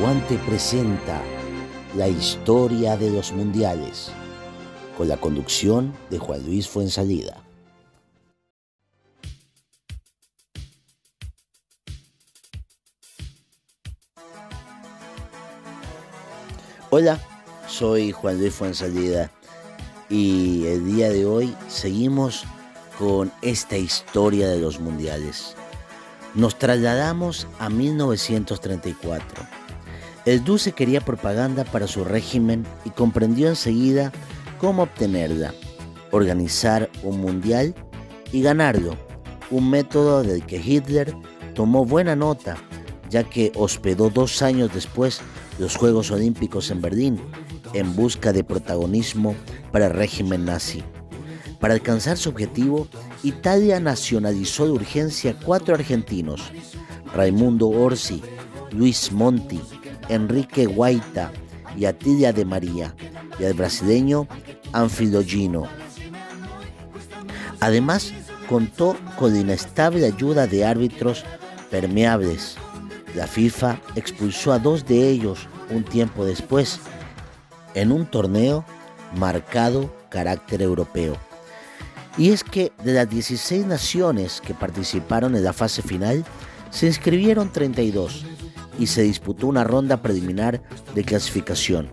Aguante presenta la historia de los mundiales con la conducción de Juan Luis Fuensalida. Hola, soy Juan Luis Fuensalida y el día de hoy seguimos con esta historia de los mundiales. Nos trasladamos a 1934. El Duce quería propaganda para su régimen y comprendió enseguida cómo obtenerla, organizar un mundial y ganarlo, un método del que Hitler tomó buena nota, ya que hospedó dos años después los Juegos Olímpicos en Berlín en busca de protagonismo para el régimen nazi. Para alcanzar su objetivo, Italia nacionalizó de urgencia cuatro argentinos, Raimundo Orsi, Luis Monti, Enrique Guaita y Atilia de María, y al brasileño Anfilo Gino. Además, contó con la inestable ayuda de árbitros permeables. La FIFA expulsó a dos de ellos un tiempo después, en un torneo marcado carácter europeo. Y es que de las 16 naciones que participaron en la fase final, se inscribieron 32 y se disputó una ronda preliminar de clasificación.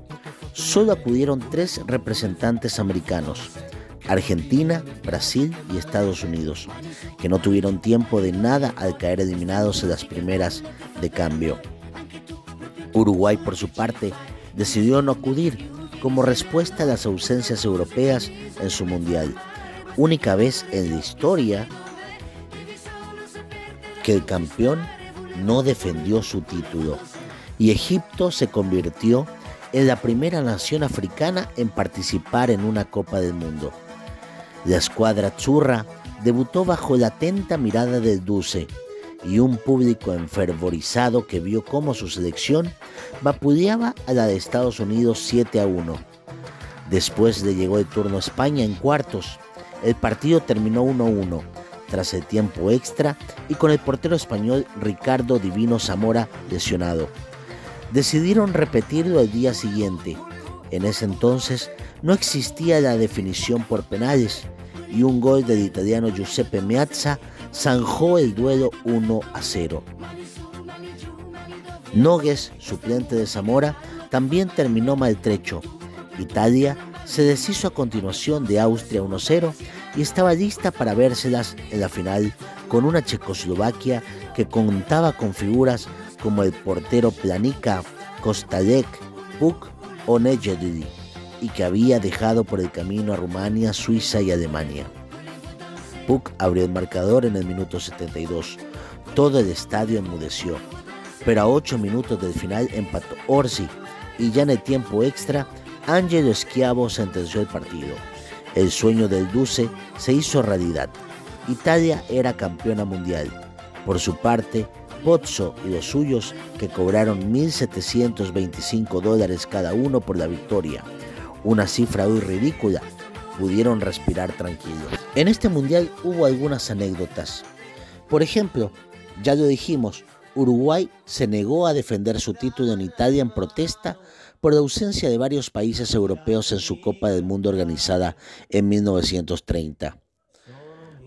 Solo acudieron tres representantes americanos, Argentina, Brasil y Estados Unidos, que no tuvieron tiempo de nada al caer eliminados en las primeras de cambio. Uruguay, por su parte, decidió no acudir como respuesta a las ausencias europeas en su mundial única vez en la historia que el campeón no defendió su título y Egipto se convirtió en la primera nación africana en participar en una Copa del Mundo. La escuadra churra debutó bajo la atenta mirada del Duce y un público enfervorizado que vio cómo su selección vapuleaba a la de Estados Unidos 7 a 1. Después le llegó el turno a España en cuartos el partido terminó 1-1 tras el tiempo extra y con el portero español Ricardo Divino Zamora lesionado. Decidieron repetirlo el día siguiente. En ese entonces no existía la definición por penales y un gol del italiano Giuseppe Meazza zanjó el duelo 1 0. Nogues, suplente de Zamora, también terminó maltrecho. Italia se deshizo a continuación de Austria 1-0 y estaba lista para vérselas en la final con una Checoslovaquia que contaba con figuras como el portero Planica, Kostalek, Puk o Nejedli y que había dejado por el camino a Rumania, Suiza y Alemania. Puk abrió el marcador en el minuto 72. Todo el estadio enmudeció, pero a 8 minutos del final empató Orsi y ya en el tiempo extra Angelo Schiavo sentenció el partido. El sueño del Duce se hizo realidad. Italia era campeona mundial. Por su parte, Pozzo y los suyos, que cobraron 1.725 dólares cada uno por la victoria, una cifra muy ridícula, pudieron respirar tranquilos. En este mundial hubo algunas anécdotas. Por ejemplo, ya lo dijimos, Uruguay se negó a defender su título en Italia en protesta por la ausencia de varios países europeos en su Copa del Mundo organizada en 1930.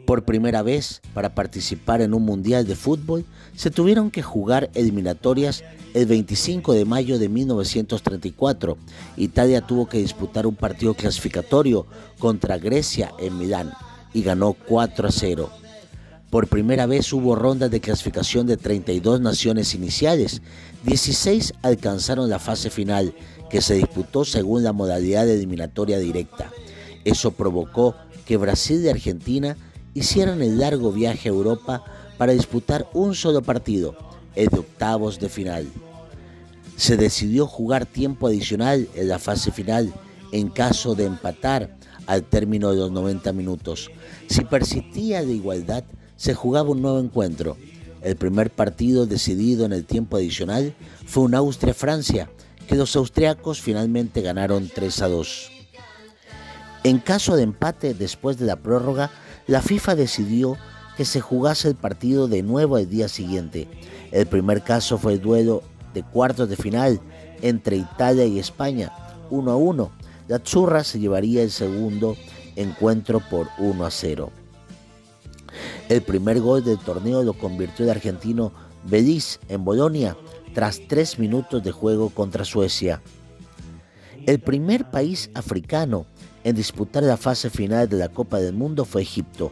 Por primera vez, para participar en un Mundial de Fútbol, se tuvieron que jugar eliminatorias el 25 de mayo de 1934. Italia tuvo que disputar un partido clasificatorio contra Grecia en Milán y ganó 4 a 0. Por primera vez hubo rondas de clasificación de 32 naciones iniciales. 16 alcanzaron la fase final, que se disputó según la modalidad de eliminatoria directa. Eso provocó que Brasil y Argentina hicieran el largo viaje a Europa para disputar un solo partido, el de octavos de final. Se decidió jugar tiempo adicional en la fase final en caso de empatar al término de los 90 minutos. Si persistía la igualdad, se jugaba un nuevo encuentro. El primer partido decidido en el tiempo adicional fue un Austria-Francia, que los austriacos finalmente ganaron 3 a 2. En caso de empate después de la prórroga, la FIFA decidió que se jugase el partido de nuevo el día siguiente. El primer caso fue el duelo de cuartos de final entre Italia y España 1 a 1. La Zurra se llevaría el segundo encuentro por 1 a 0. El primer gol del torneo lo convirtió el argentino Beliz en Bolonia tras tres minutos de juego contra Suecia. El primer país africano en disputar la fase final de la Copa del Mundo fue Egipto.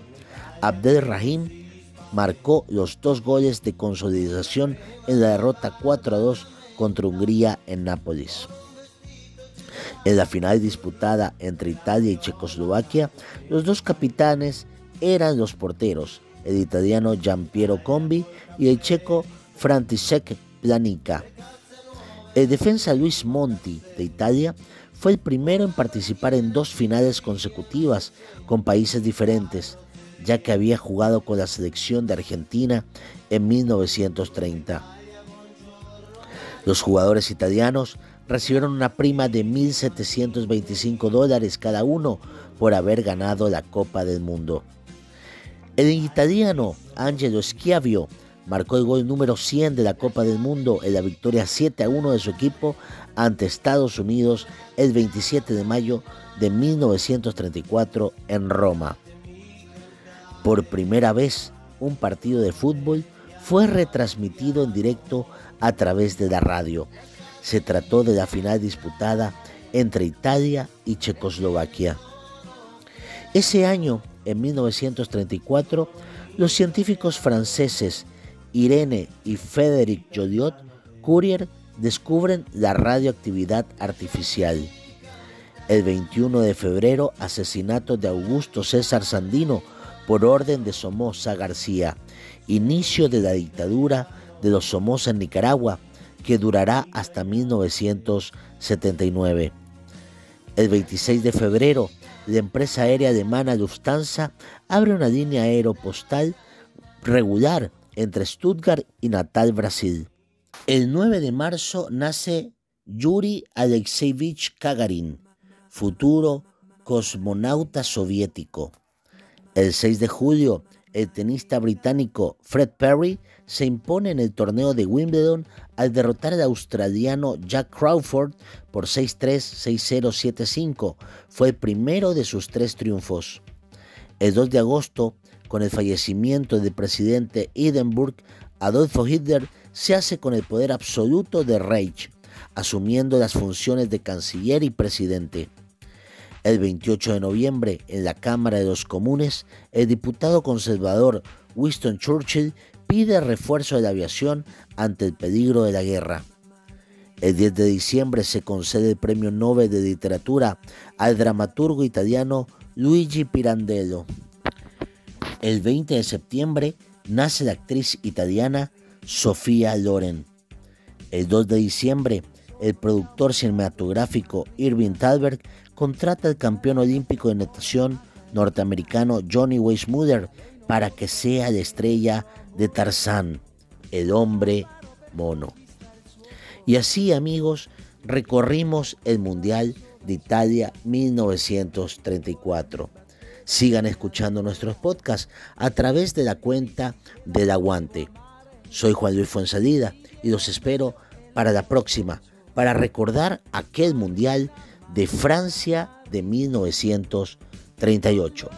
Abdel Rahim marcó los dos goles de consolidación en la derrota 4 a 2 contra Hungría en Nápoles. En la final disputada entre Italia y Checoslovaquia, los dos capitanes eran los porteros, el italiano Giampiero Combi y el checo František Planica. El defensa Luis Monti de Italia fue el primero en participar en dos finales consecutivas con países diferentes, ya que había jugado con la selección de Argentina en 1930. Los jugadores italianos recibieron una prima de 1.725 dólares cada uno por haber ganado la Copa del Mundo. El italiano Angelo Schiavio marcó el gol número 100 de la Copa del Mundo en la victoria 7 a 1 de su equipo ante Estados Unidos el 27 de mayo de 1934 en Roma. Por primera vez, un partido de fútbol fue retransmitido en directo a través de la radio. Se trató de la final disputada entre Italia y Checoslovaquia. Ese año, en 1934, los científicos franceses Irene y Frédéric Joliot Courier descubren la radioactividad artificial. El 21 de febrero, asesinato de Augusto César Sandino por orden de Somoza García, inicio de la dictadura de los Somoza en Nicaragua, que durará hasta 1979. El 26 de febrero, la empresa aérea alemana Lufthansa abre una línea aeropostal regular entre Stuttgart y Natal, Brasil. El 9 de marzo nace Yuri Alexeyevich Gagarin, futuro cosmonauta soviético. El 6 de julio, el tenista británico Fred Perry se impone en el torneo de Wimbledon al derrotar al australiano Jack Crawford por 6-3, 6-0, 7-5. Fue el primero de sus tres triunfos. El 2 de agosto, con el fallecimiento del presidente Edinburgh, Adolfo Hitler se hace con el poder absoluto de Reich, asumiendo las funciones de canciller y presidente. El 28 de noviembre, en la Cámara de los Comunes, el diputado conservador Winston Churchill pide refuerzo de la aviación ante el peligro de la guerra. El 10 de diciembre se concede el Premio Nobel de Literatura al dramaturgo italiano Luigi Pirandello. El 20 de septiembre nace la actriz italiana Sofía Loren. El 2 de diciembre, el productor cinematográfico Irving Thalberg contrata al campeón olímpico de natación norteamericano Johnny Weissmuller para que sea la estrella de Tarzán, el hombre mono. Y así, amigos, recorrimos el Mundial de Italia 1934. Sigan escuchando nuestros podcasts a través de la cuenta del Aguante. Soy Juan Luis Fuensalida y los espero para la próxima, para recordar aquel Mundial de Francia de 1938.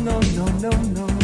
no, no, no, no.